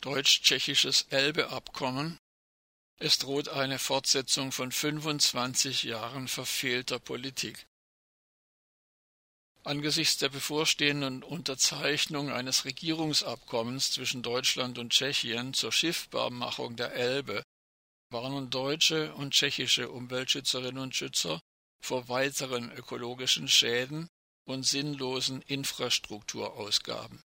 deutsch-tschechisches Elbe-Abkommen. Es droht eine Fortsetzung von 25 Jahren verfehlter Politik. Angesichts der bevorstehenden Unterzeichnung eines Regierungsabkommens zwischen Deutschland und Tschechien zur Schiffbarmachung der Elbe warnen deutsche und tschechische Umweltschützerinnen und Schützer vor weiteren ökologischen Schäden und sinnlosen Infrastrukturausgaben.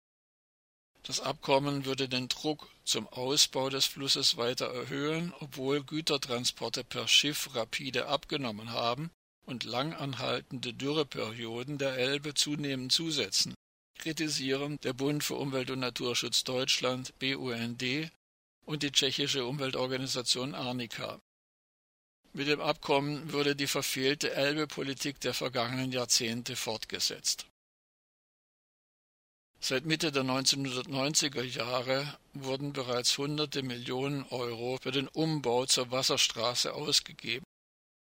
Das Abkommen würde den Druck zum Ausbau des Flusses weiter erhöhen, obwohl Gütertransporte per Schiff rapide abgenommen haben und langanhaltende Dürreperioden der Elbe zunehmend zusetzen, kritisieren der Bund für Umwelt und Naturschutz Deutschland BUND und die tschechische Umweltorganisation Arnika. Mit dem Abkommen würde die verfehlte Elbe-Politik der vergangenen Jahrzehnte fortgesetzt. Seit Mitte der 1990er Jahre wurden bereits hunderte Millionen Euro für den Umbau zur Wasserstraße ausgegeben.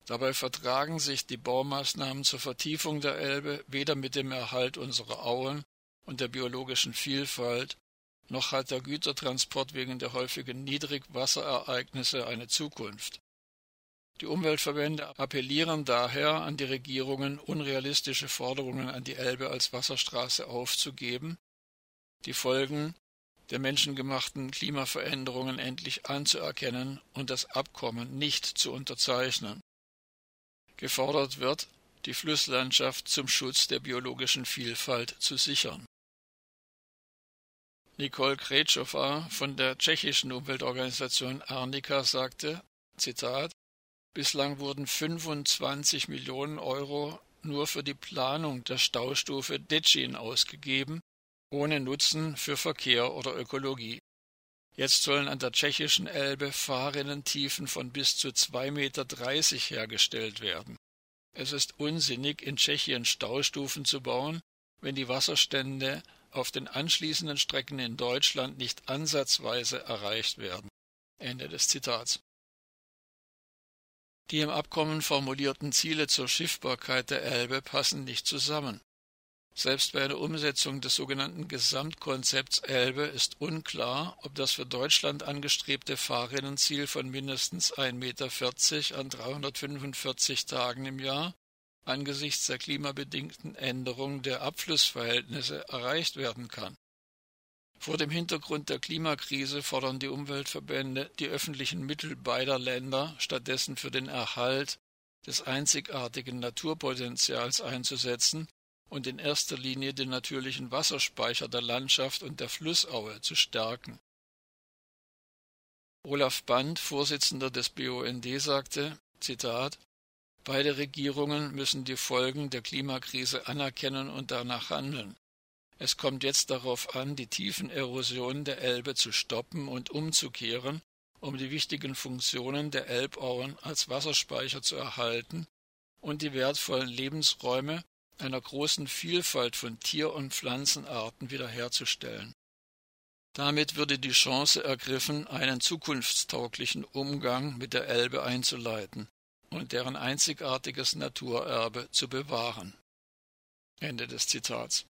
Dabei vertragen sich die Baumaßnahmen zur Vertiefung der Elbe weder mit dem Erhalt unserer Auen und der biologischen Vielfalt, noch hat der Gütertransport wegen der häufigen Niedrigwasserereignisse eine Zukunft. Die Umweltverbände appellieren daher an die Regierungen, unrealistische Forderungen an die Elbe als Wasserstraße aufzugeben, die Folgen der menschengemachten Klimaveränderungen endlich anzuerkennen und das Abkommen nicht zu unterzeichnen. Gefordert wird, die Flusslandschaft zum Schutz der biologischen Vielfalt zu sichern. Nicole Kretschowa von der tschechischen Umweltorganisation Arnika sagte, Zitat, Bislang wurden 25 Millionen Euro nur für die Planung der Staustufe Detschin ausgegeben, ohne Nutzen für Verkehr oder Ökologie. Jetzt sollen an der tschechischen Elbe Fahrrinnentiefen von bis zu 2,30 Meter hergestellt werden. Es ist unsinnig, in Tschechien Staustufen zu bauen, wenn die Wasserstände auf den anschließenden Strecken in Deutschland nicht ansatzweise erreicht werden. Ende des Zitats. Die im Abkommen formulierten Ziele zur Schiffbarkeit der Elbe passen nicht zusammen. Selbst bei der Umsetzung des sogenannten Gesamtkonzepts Elbe ist unklar, ob das für Deutschland angestrebte Fahrrinnenziel von mindestens 1,40 Meter an 345 Tagen im Jahr angesichts der klimabedingten Änderung der Abflussverhältnisse erreicht werden kann. Vor dem Hintergrund der Klimakrise fordern die Umweltverbände, die öffentlichen Mittel beider Länder stattdessen für den Erhalt des einzigartigen Naturpotenzials einzusetzen und in erster Linie den natürlichen Wasserspeicher der Landschaft und der Flussaue zu stärken. Olaf Band, Vorsitzender des BUND, sagte, Zitat, Beide Regierungen müssen die Folgen der Klimakrise anerkennen und danach handeln. Es kommt jetzt darauf an, die tiefen Erosionen der Elbe zu stoppen und umzukehren, um die wichtigen Funktionen der Elbauen als Wasserspeicher zu erhalten und die wertvollen Lebensräume einer großen Vielfalt von Tier- und Pflanzenarten wiederherzustellen. Damit würde die Chance ergriffen, einen zukunftstauglichen Umgang mit der Elbe einzuleiten und deren einzigartiges Naturerbe zu bewahren. Ende des Zitats.